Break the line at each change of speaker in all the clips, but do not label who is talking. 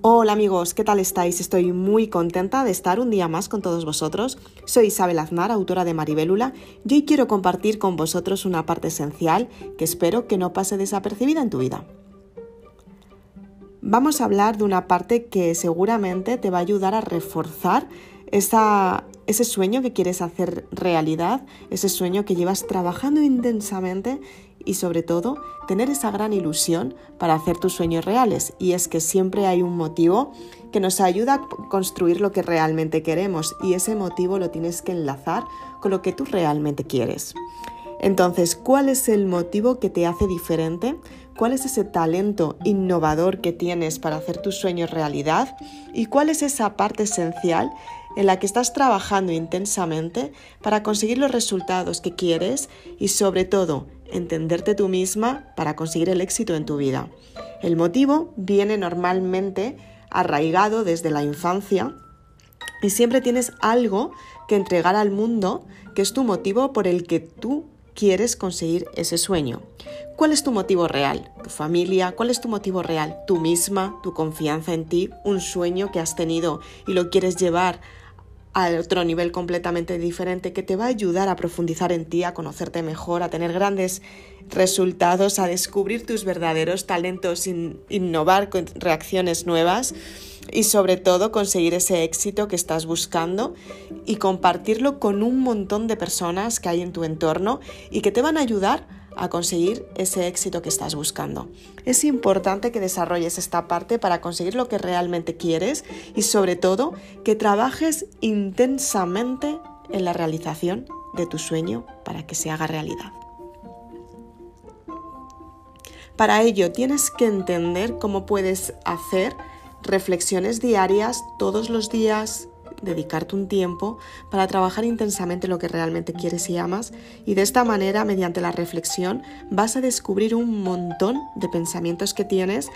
Hola amigos, ¿qué tal estáis? Estoy muy contenta de estar un día más con todos vosotros. Soy Isabel Aznar, autora de Maribélula, y hoy quiero compartir con vosotros una parte esencial que espero que no pase desapercibida en tu vida. Vamos a hablar de una parte que seguramente te va a ayudar a reforzar ese sueño que quieres hacer realidad, ese sueño que llevas trabajando intensamente y sobre todo tener esa gran ilusión para hacer tus sueños reales. Y es que siempre hay un motivo que nos ayuda a construir lo que realmente queremos y ese motivo lo tienes que enlazar con lo que tú realmente quieres. Entonces, ¿cuál es el motivo que te hace diferente? ¿Cuál es ese talento innovador que tienes para hacer tus sueños realidad? ¿Y cuál es esa parte esencial en la que estás trabajando intensamente para conseguir los resultados que quieres y sobre todo entenderte tú misma para conseguir el éxito en tu vida. El motivo viene normalmente arraigado desde la infancia y siempre tienes algo que entregar al mundo que es tu motivo por el que tú quieres conseguir ese sueño. ¿Cuál es tu motivo real? ¿Tu familia? ¿Cuál es tu motivo real? ¿Tú misma? ¿Tu confianza en ti? ¿Un sueño que has tenido y lo quieres llevar a otro nivel completamente diferente que te va a ayudar a profundizar en ti, a conocerte mejor, a tener grandes resultados, a descubrir tus verdaderos talentos, innovar con reacciones nuevas y sobre todo conseguir ese éxito que estás buscando y compartirlo con un montón de personas que hay en tu entorno y que te van a ayudar a conseguir ese éxito que estás buscando. Es importante que desarrolles esta parte para conseguir lo que realmente quieres y sobre todo que trabajes intensamente en la realización de tu sueño para que se haga realidad. Para ello tienes que entender cómo puedes hacer reflexiones diarias todos los días, dedicarte un tiempo para trabajar intensamente lo que realmente quieres y amas y de esta manera, mediante la reflexión, vas a descubrir un montón de pensamientos que tienes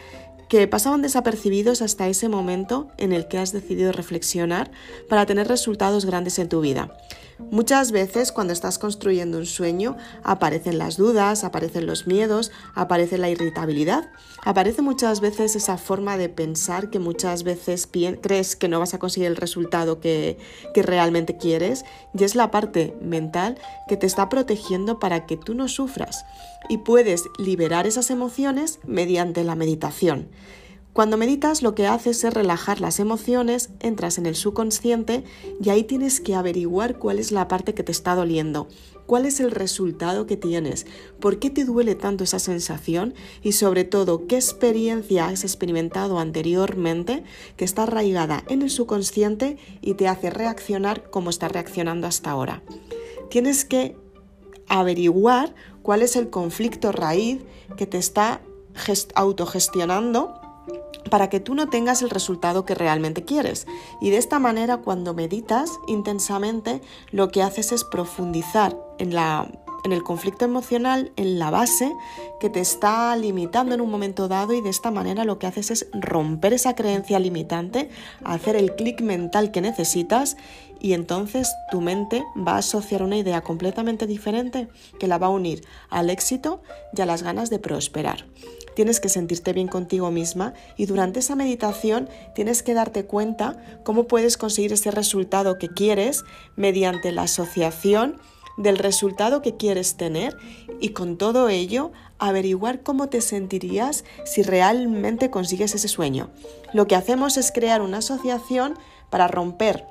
que pasaban desapercibidos hasta ese momento en el que has decidido reflexionar para tener resultados grandes en tu vida. Muchas veces cuando estás construyendo un sueño aparecen las dudas, aparecen los miedos, aparece la irritabilidad, aparece muchas veces esa forma de pensar que muchas veces crees que no vas a conseguir el resultado que, realmente quieres y es la parte mental que te está protegiendo para que tú no sufras y puedes liberar esas emociones mediante la meditación. Cuando meditas lo que haces es relajar las emociones, entras en el subconsciente y ahí tienes que averiguar cuál es la parte que te está doliendo, cuál es el resultado que tienes, por qué te duele tanto esa sensación y sobre todo qué experiencia has experimentado anteriormente que está arraigada en el subconsciente y te hace reaccionar como estás reaccionando hasta ahora. Tienes que averiguar cuál es el conflicto raíz que te está autogestionando para que tú no tengas el resultado que realmente quieres. Y de esta manera, cuando meditas intensamente, lo que haces es profundizar en la en el conflicto emocional, en la base que te está limitando en un momento dado y de esta manera lo que haces es romper esa creencia limitante, hacer el clic mental que necesitas y entonces tu mente va a asociar una idea completamente diferente que la va a unir al éxito y a las ganas de prosperar tienes que sentirte bien contigo misma y durante esa meditación tienes que darte cuenta cómo puedes conseguir ese resultado que quieres mediante la asociación del resultado que quieres tener y con todo ello averiguar cómo te sentirías si realmente consigues ese sueño. Lo que hacemos es crear una asociación para romper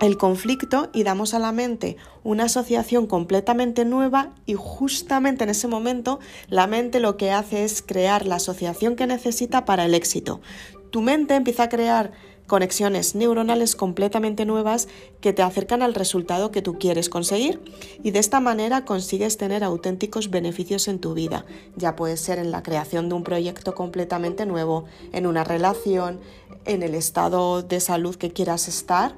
el conflicto y damos a la mente una asociación completamente nueva y justamente en ese momento la mente lo que hace es crear la asociación que necesita para el éxito. Tu mente empieza a crear conexiones neuronales completamente nuevas que te acercan al resultado que tú quieres conseguir y de esta manera consigues tener auténticos beneficios en tu vida. Ya puede ser en la creación de un proyecto completamente nuevo, en una relación, en el estado de salud que quieras estar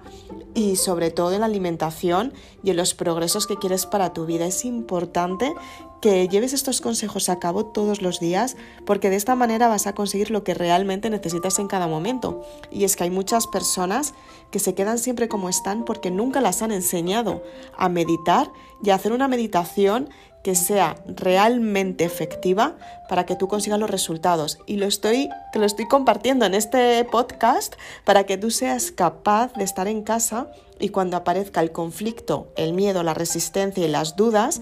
y sobre todo en la alimentación y en los progresos que quieres para tu vida. Es importante que lleves estos consejos a cabo todos los días porque de esta manera vas a conseguir lo que realmente necesitas en cada momento. Y es que hay muchas personas que se quedan siempre como están porque nunca las han enseñado a meditar y a hacer una meditación que sea realmente efectiva para que tú consigas los resultados. Y lo estoy, te lo estoy compartiendo en este podcast para que tú seas capaz de estar en casa y cuando aparezca el conflicto, el miedo, la resistencia y las dudas,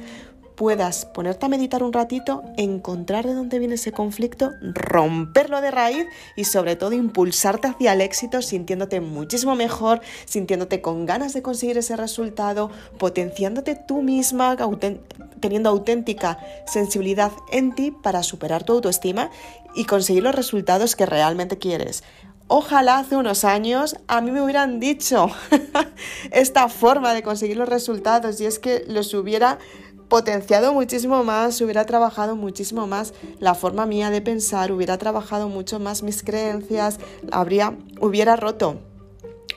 puedas ponerte a meditar un ratito, encontrar de dónde viene ese conflicto, romperlo de raíz y sobre todo impulsarte hacia el éxito sintiéndote muchísimo mejor, sintiéndote con ganas de conseguir ese resultado, potenciándote tú misma, teniendo auténtica sensibilidad en ti para superar tu autoestima y conseguir los resultados que realmente quieres. Ojalá hace unos años a mí me hubieran dicho esta forma de conseguir los resultados y es que los hubiera potenciado muchísimo más, hubiera trabajado muchísimo más la forma mía de pensar, hubiera trabajado mucho más mis creencias, habría, hubiera roto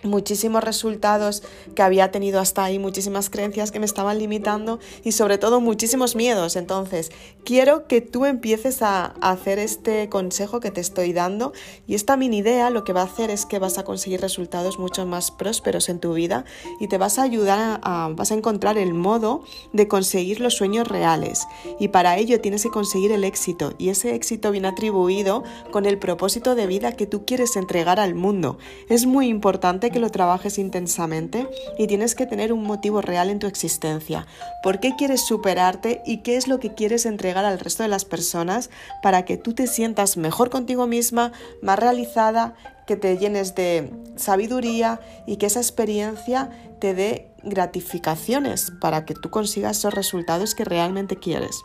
muchísimos resultados que había tenido hasta ahí, muchísimas creencias que me estaban limitando y sobre todo muchísimos miedos. Entonces, quiero que tú empieces a hacer este consejo que te estoy dando y esta mini idea lo que va a hacer es que vas a conseguir resultados mucho más prósperos en tu vida y te vas a ayudar a, vas a encontrar el modo de conseguir los sueños reales y para ello tienes que conseguir el éxito y ese éxito viene atribuido con el propósito de vida que tú quieres entregar al mundo. Es muy importante que lo trabajes intensamente y tienes que tener un motivo real en tu existencia. ¿Por qué quieres superarte y qué es lo que quieres entregar al resto de las personas para que tú te sientas mejor contigo misma, más realizada, que te llenes de sabiduría y que esa experiencia te dé gratificaciones para que tú consigas esos resultados que realmente quieres?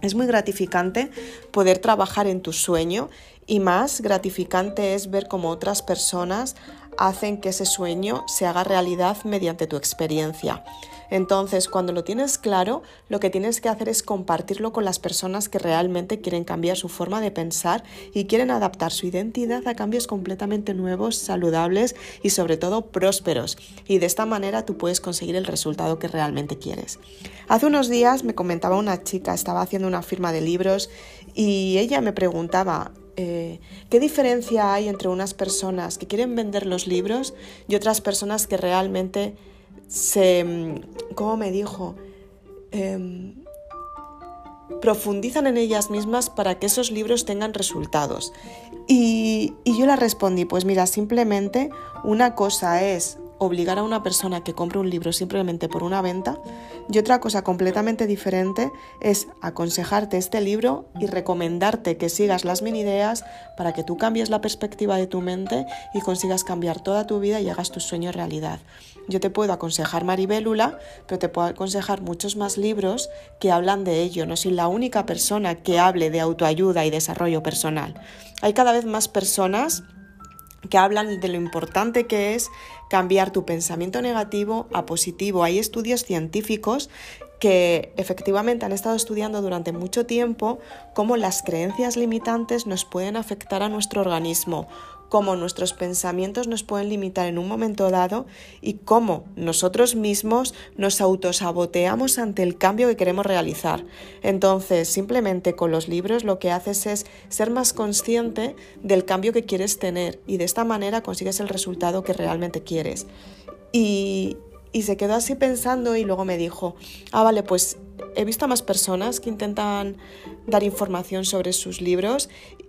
Es muy gratificante poder trabajar en tu sueño y más gratificante es ver cómo otras personas hacen que ese sueño se haga realidad mediante tu experiencia. Entonces, cuando lo tienes claro, lo que tienes que hacer es compartirlo con las personas que realmente quieren cambiar su forma de pensar y quieren adaptar su identidad a cambios completamente nuevos, saludables y sobre todo prósperos. Y de esta manera tú puedes conseguir el resultado que realmente quieres. Hace unos días me comentaba una chica, estaba haciendo una firma de libros y ella me preguntaba, eh, qué diferencia hay entre unas personas que quieren vender los libros y otras personas que realmente se, mm, ¿cómo me dijo? Em, profundizan en ellas mismas para que esos libros tengan resultados. Y, y yo le respondí, pues mira, simplemente una cosa es obligar a una persona que compre un libro simplemente por una venta y otra cosa completamente diferente es aconsejarte este libro y recomendarte que sigas las mini ideas para que tú cambies la perspectiva de tu mente y consigas cambiar toda tu vida y hagas tus sueños realidad. Yo te puedo aconsejar Maribélula, pero te puedo aconsejar muchos más libros que hablan de ello. No soy la única persona que hable de autoayuda y desarrollo personal. Hay cada vez más personas que hablan de lo importante que es cambiar tu pensamiento negativo a positivo. Hay estudios científicos que efectivamente han estado estudiando durante mucho tiempo cómo las creencias limitantes nos pueden afectar a nuestro organismo, cómo nuestros pensamientos nos pueden limitar en un momento dado y cómo nosotros mismos nos autosaboteamos ante el cambio que queremos realizar. Entonces, simplemente con los libros lo que haces es ser más consciente del cambio que quieres tener y de esta manera consigues el resultado que realmente quieres. Y, y se quedó así pensando y luego me dijo, ah, vale, pues he visto a más personas que intentan dar información sobre sus libros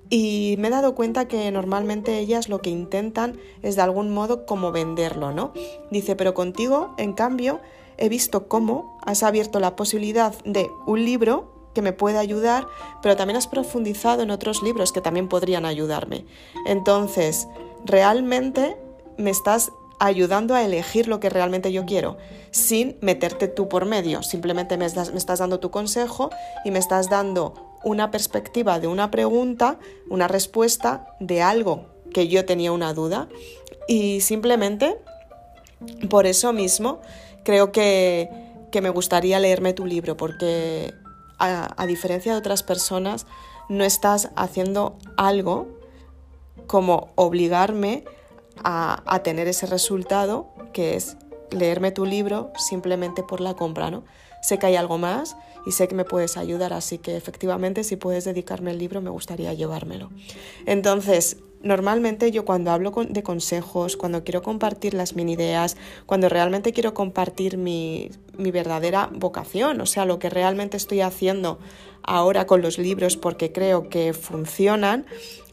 y me he dado cuenta que normalmente ellas lo que intentan es de algún modo como venderlo, ¿no? Dice, pero contigo, en cambio, he visto cómo has abierto la posibilidad de un libro que me puede ayudar, pero también has profundizado en otros libros que también podrían ayudarme. Entonces, realmente me estás ayudando a elegir lo que realmente yo quiero, sin meterte tú por medio. Simplemente me estás, dando tu consejo y me estás dando una perspectiva de una pregunta, una respuesta de algo que yo tenía una duda y simplemente por eso mismo creo que, me gustaría leerme tu libro porque a, diferencia de otras personas no estás haciendo algo como obligarme a, tener ese resultado que es leerme tu libro simplemente por la compra, ¿no? sé que hay algo más y sé que me puedes ayudar, así que efectivamente si puedes dedicarme el libro me gustaría llevármelo. Entonces, normalmente yo cuando hablo de consejos, cuando quiero compartir las mini ideas, cuando realmente quiero compartir mi, mi verdadera vocación, o sea, lo que realmente estoy haciendo ahora con los libros porque creo que funcionan,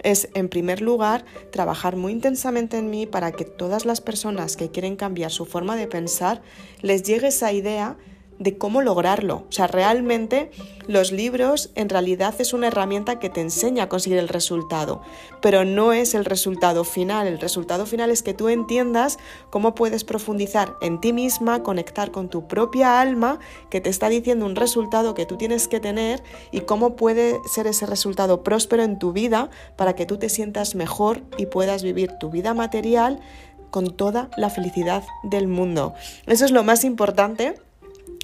es en primer lugar trabajar muy intensamente en mí para que todas las personas que quieren cambiar su forma de pensar les llegue esa idea de cómo lograrlo. O sea, realmente los libros en realidad es una herramienta que te enseña a conseguir el resultado, pero no es el resultado final. El resultado final es que tú entiendas cómo puedes profundizar en ti misma, conectar con tu propia alma que te está diciendo un resultado que tú tienes que tener y cómo puede ser ese resultado próspero en tu vida para que tú te sientas mejor y puedas vivir tu vida material con toda la felicidad del mundo. Eso es lo más importante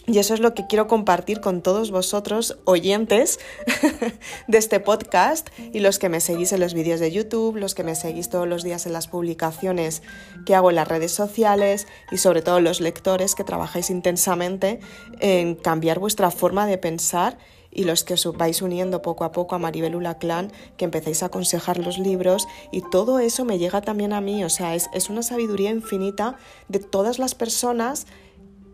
y eso es lo que quiero compartir con todos vosotros, oyentes de este podcast y los que me seguís en los vídeos de YouTube, los que me seguís todos los días en las publicaciones que hago en las redes sociales y sobre todo los lectores que trabajáis intensamente en cambiar vuestra forma de pensar y los que os vais uniendo poco a poco a Maribelula Clan, que empecéis a aconsejar los libros y todo eso me llega también a mí, o sea, es, es una sabiduría infinita de todas las personas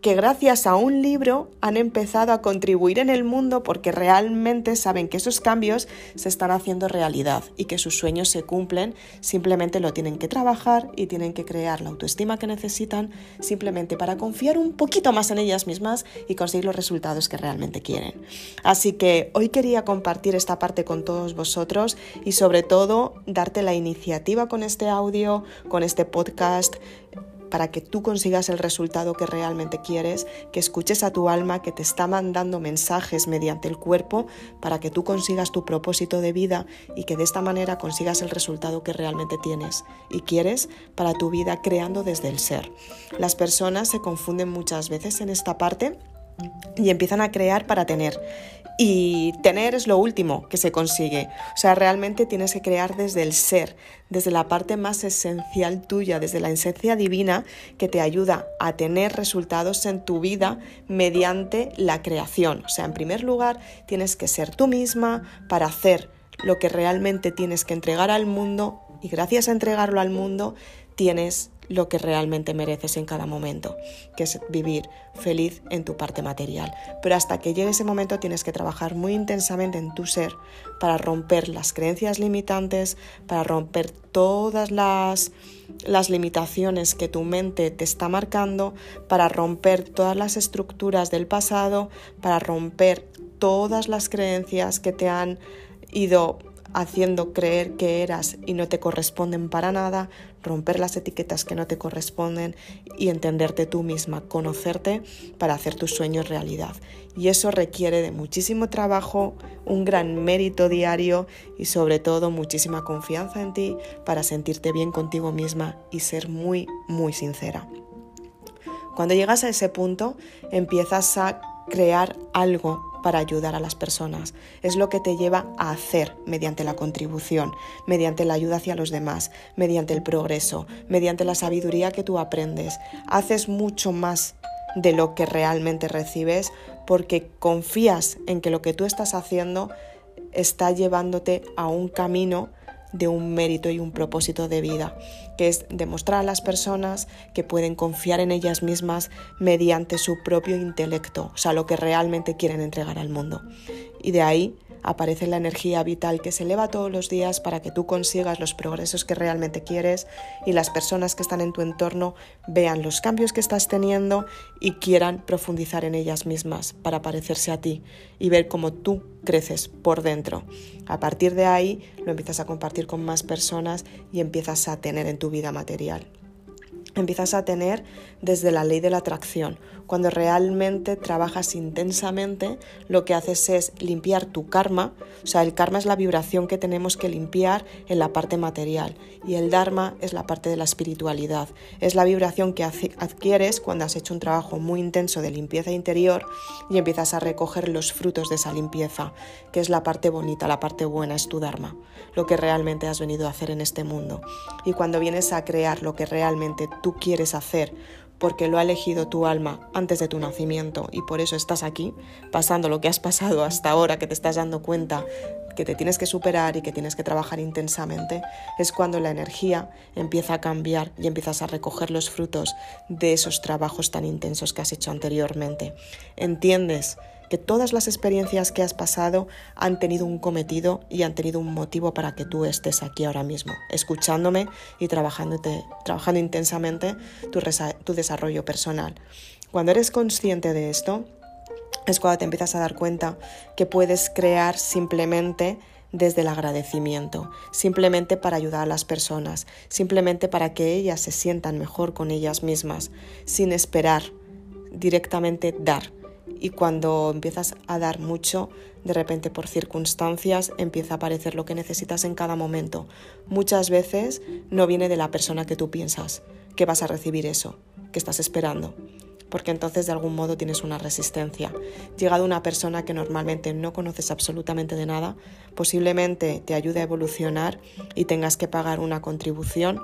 que gracias a un libro han empezado a contribuir en el mundo porque realmente saben que esos cambios se están haciendo realidad y que sus sueños se cumplen, simplemente lo tienen que trabajar y tienen que crear la autoestima que necesitan simplemente para confiar un poquito más en ellas mismas y conseguir los resultados que realmente quieren. Así que hoy quería compartir esta parte con todos vosotros y sobre todo darte la iniciativa con este audio, con este podcast para que tú consigas el resultado que realmente quieres, que escuches a tu alma que te está mandando mensajes mediante el cuerpo para que tú consigas tu propósito de vida y que de esta manera consigas el resultado que realmente tienes y quieres para tu vida creando desde el ser. Las personas se confunden muchas veces en esta parte y empiezan a crear para tener. Y tener es lo último que se consigue. O sea, realmente tienes que crear desde el ser, desde la parte más esencial tuya, desde la esencia divina que te ayuda a tener resultados en tu vida mediante la creación. O sea, en primer lugar, tienes que ser tú misma para hacer lo que realmente tienes que entregar al mundo y gracias a entregarlo al mundo tienes lo que realmente mereces en cada momento, que es vivir feliz en tu parte material. Pero hasta que llegue ese momento tienes que trabajar muy intensamente en tu ser para romper las creencias limitantes, para romper todas las, las limitaciones que tu mente te está marcando, para romper todas las estructuras del pasado, para romper todas las creencias que te han ido haciendo creer que eras y no te corresponden para nada, romper las etiquetas que no te corresponden y entenderte tú misma, conocerte para hacer tus sueños realidad. Y eso requiere de muchísimo trabajo, un gran mérito diario y sobre todo muchísima confianza en ti para sentirte bien contigo misma y ser muy, muy sincera. Cuando llegas a ese punto, empiezas a crear algo para ayudar a las personas. Es lo que te lleva a hacer mediante la contribución, mediante la ayuda hacia los demás, mediante el progreso, mediante la sabiduría que tú aprendes. Haces mucho más de lo que realmente recibes porque confías en que lo que tú estás haciendo está llevándote a un camino de un mérito y un propósito de vida, que es demostrar a las personas que pueden confiar en ellas mismas mediante su propio intelecto, o sea, lo que realmente quieren entregar al mundo. Y de ahí aparece la energía vital que se eleva todos los días para que tú consigas los progresos que realmente quieres y las personas que están en tu entorno vean los cambios que estás teniendo y quieran profundizar en ellas mismas para parecerse a ti y ver cómo tú creces por dentro. A partir de ahí lo empiezas a compartir con más personas y empiezas a tener en tu vida material empiezas a tener desde la ley de la atracción. Cuando realmente trabajas intensamente, lo que haces es limpiar tu karma, o sea, el karma es la vibración que tenemos que limpiar en la parte material y el dharma es la parte de la espiritualidad. Es la vibración que adquieres cuando has hecho un trabajo muy intenso de limpieza interior y empiezas a recoger los frutos de esa limpieza, que es la parte bonita, la parte buena, es tu dharma, lo que realmente has venido a hacer en este mundo. Y cuando vienes a crear lo que realmente tú quieres hacer porque lo ha elegido tu alma antes de tu nacimiento y por eso estás aquí, pasando lo que has pasado hasta ahora, que te estás dando cuenta que te tienes que superar y que tienes que trabajar intensamente, es cuando la energía empieza a cambiar y empiezas a recoger los frutos de esos trabajos tan intensos que has hecho anteriormente. Entiendes que todas las experiencias que has pasado han tenido un cometido y han tenido un motivo para que tú estés aquí ahora mismo, escuchándome y trabajando intensamente tu, tu desarrollo personal. Cuando eres consciente de esto, es cuando te empiezas a dar cuenta que puedes crear simplemente desde el agradecimiento, simplemente para ayudar a las personas, simplemente para que ellas se sientan mejor con ellas mismas, sin esperar, directamente dar. Y cuando empiezas a dar mucho, de repente por circunstancias empieza a aparecer lo que necesitas en cada momento. Muchas veces no viene de la persona que tú piensas que vas a recibir eso, que estás esperando porque entonces de algún modo tienes una resistencia. Llegado una persona que normalmente no conoces absolutamente de nada, posiblemente te ayude a evolucionar y tengas que pagar una contribución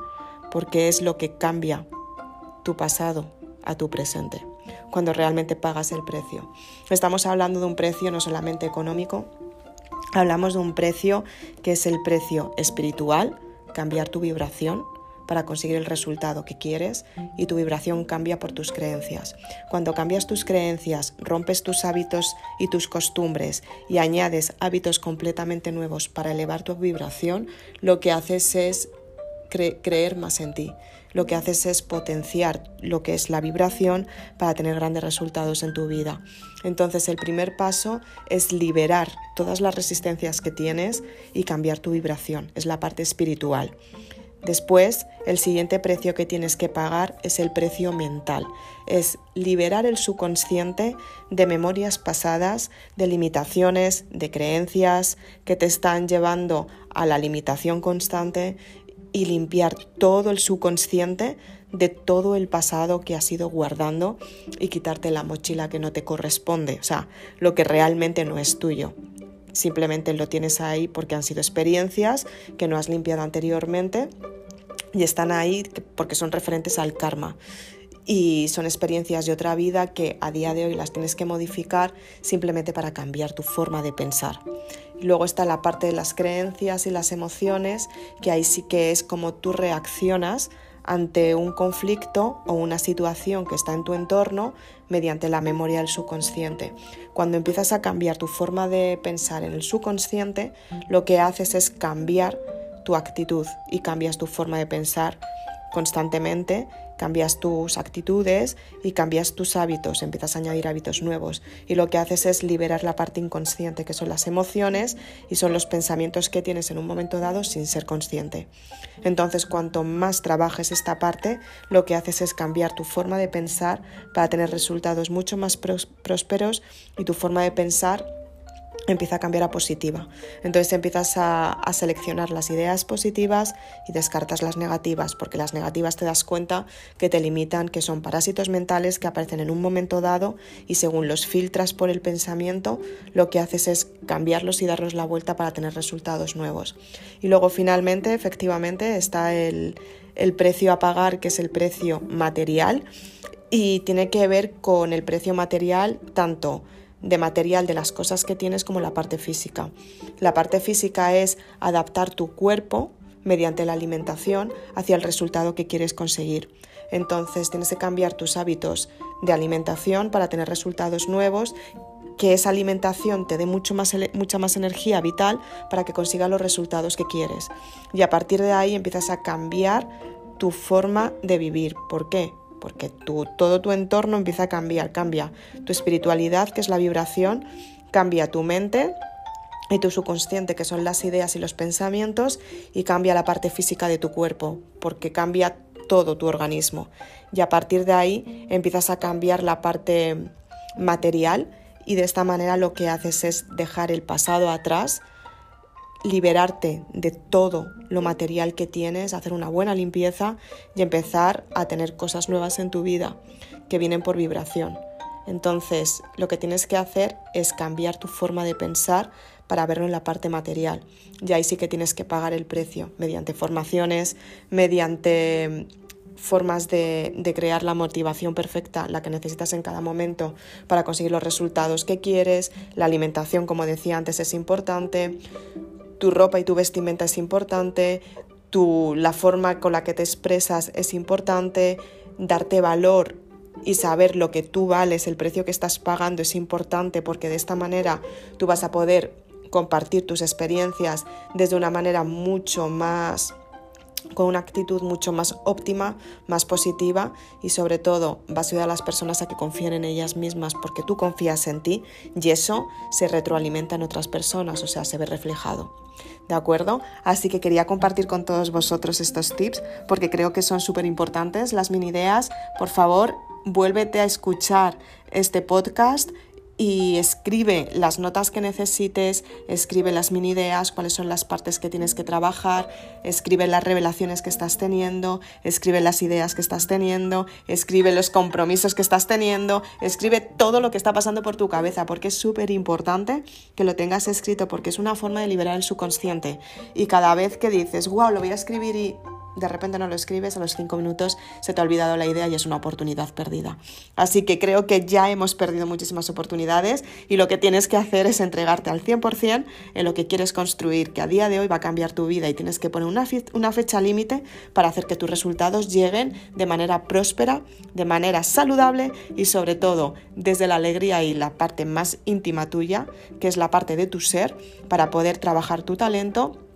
porque es lo que cambia tu pasado a tu presente, cuando realmente pagas el precio. Estamos hablando de un precio no solamente económico, hablamos de un precio que es el precio espiritual, cambiar tu vibración, para conseguir el resultado que quieres y tu vibración cambia por tus creencias. Cuando cambias tus creencias, rompes tus hábitos y tus costumbres y añades hábitos completamente nuevos para elevar tu vibración, lo que haces es creer más en ti. Lo que haces es potenciar lo que es la vibración para tener grandes resultados en tu vida. Entonces el primer paso es liberar todas las resistencias que tienes y cambiar tu vibración. Es la parte espiritual. Después, el siguiente precio que tienes que pagar es el precio mental. Es liberar el subconsciente de memorias pasadas, de limitaciones, de creencias que te están llevando a la limitación constante y limpiar todo el subconsciente de todo el pasado que has ido guardando y quitarte la mochila que no te corresponde, o sea, lo que realmente no es tuyo. Simplemente lo tienes ahí porque han sido experiencias que no has limpiado anteriormente y están ahí porque son referentes al karma. Y son experiencias de otra vida que a día de hoy las tienes que modificar simplemente para cambiar tu forma de pensar. Luego está la parte de las creencias y las emociones, que ahí sí que es como tú reaccionas ante un conflicto o una situación que está en tu entorno mediante la memoria del subconsciente. Cuando empiezas a cambiar tu forma de pensar en el subconsciente, lo que haces es cambiar tu actitud y cambias tu forma de pensar constantemente, cambias tus actitudes y cambias tus hábitos, empiezas a añadir hábitos nuevos y lo que haces es liberar la parte inconsciente, que son las emociones y son los pensamientos que tienes en un momento dado sin ser consciente. Entonces, cuanto más trabajes esta parte, lo que haces es cambiar tu forma de pensar para tener resultados mucho más prósperos y tu forma de pensar empieza a cambiar a positiva. Entonces empiezas a, seleccionar las ideas positivas y descartas las negativas, porque las negativas te das cuenta que te limitan, que son parásitos mentales que aparecen en un momento dado y según los filtras por el pensamiento, lo que haces es cambiarlos y darlos la vuelta para tener resultados nuevos. Y luego finalmente, efectivamente, está el, precio a pagar, que es el precio material, y tiene que ver con el precio material tanto de material de las cosas que tienes como la parte física. La parte física es adaptar tu cuerpo mediante la alimentación hacia el resultado que quieres conseguir. Entonces tienes que cambiar tus hábitos de alimentación para tener resultados nuevos, que esa alimentación te dé mucho más, mucha más energía vital para que consigas los resultados que quieres. Y a partir de ahí empiezas a cambiar tu forma de vivir. ¿Por qué? Porque todo tu entorno empieza a cambiar, cambia tu espiritualidad, que es la vibración, cambia tu mente y tu subconsciente, que son las ideas y los pensamientos, y cambia la parte física de tu cuerpo, porque cambia todo tu organismo. Y a partir de ahí empiezas a cambiar la parte material y de esta manera lo que haces es dejar el pasado atrás, liberarte de todo lo material que tienes, hacer una buena limpieza y empezar a tener cosas nuevas en tu vida que vienen por vibración. Entonces, lo que tienes que hacer es cambiar tu forma de pensar para verlo en la parte material. Y ahí sí que tienes que pagar el precio mediante formaciones, mediante formas de, de, crear la motivación perfecta, la que necesitas en cada momento para conseguir los resultados que quieres. La alimentación, como decía antes, es importante. Tu ropa y tu vestimenta es importante. Tu, la forma con la que te expresas es importante. Darte valor y saber lo que tú vales, el precio que estás pagando es importante porque de esta manera tú vas a poder compartir tus experiencias desde una manera mucho más con una actitud mucho más óptima, más positiva y sobre todo vas a ayudar a las personas a que confíen en ellas mismas porque tú confías en ti y eso se retroalimenta en otras personas, o sea, se ve reflejado. ¿De acuerdo? Así que quería compartir con todos vosotros estos tips porque creo que son súper importantes. Las mini ideas, por favor, vuélvete a escuchar este podcast y escribe las notas que necesites, escribe las mini ideas, cuáles son las partes que tienes que trabajar, escribe las revelaciones que estás teniendo, escribe las ideas que estás teniendo, escribe los compromisos que estás teniendo, escribe todo lo que está pasando por tu cabeza, porque es súper importante que lo tengas escrito, porque es una forma de liberar el subconsciente. Y cada vez que dices, wow, lo voy a escribir y de repente no lo escribes, a los cinco minutos se te ha olvidado la idea y es una oportunidad perdida. Así que creo que ya hemos perdido muchísimas oportunidades y lo que tienes que hacer es entregarte al 100% en lo que quieres construir, que a día de hoy va a cambiar tu vida y tienes que poner una, una fecha límite para hacer que tus resultados lleguen de manera próspera, de manera saludable y sobre todo desde la alegría y la parte más íntima tuya, que es la parte de tu ser, para poder trabajar tu talento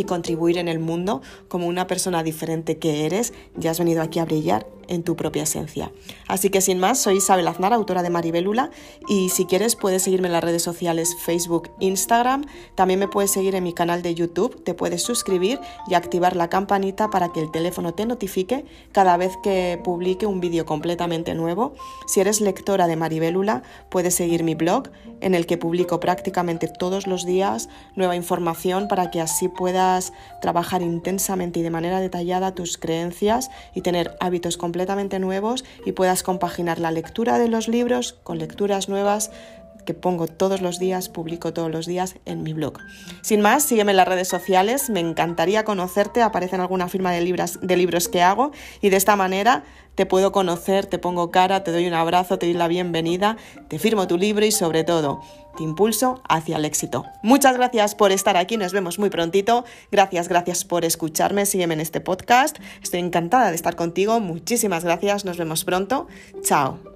y contribuir en el mundo como una persona diferente que eres, ya has venido aquí a brillar en tu propia esencia. Así que sin más, soy Isabel Aznar, autora de Maribelula, y si quieres puedes seguirme en las redes sociales Facebook, Instagram, también me puedes seguir en mi canal de YouTube, te puedes suscribir y activar la campanita para que el teléfono te notifique cada vez que publique un vídeo completamente nuevo. Si eres lectora de Maribelula, puedes seguir mi blog en el que publico prácticamente todos los días nueva información para que así puedas trabajar intensamente y de manera detallada tus creencias y tener hábitos completamente completamente nuevos y puedas compaginar la lectura de los libros con lecturas nuevas que pongo todos los días, publico todos los días en mi blog. Sin más, sígueme en las redes sociales, me encantaría conocerte, aparece en alguna firma de, libros, de libros que hago y de esta manera te puedo conocer, te pongo cara, te doy un abrazo, te doy la bienvenida, te firmo tu libro y sobre todo te impulso hacia el éxito. Muchas gracias por estar aquí, nos vemos muy prontito. Gracias, gracias por escucharme, sígueme en este podcast. Estoy encantada de estar contigo. Muchísimas gracias, nos vemos pronto. Chao.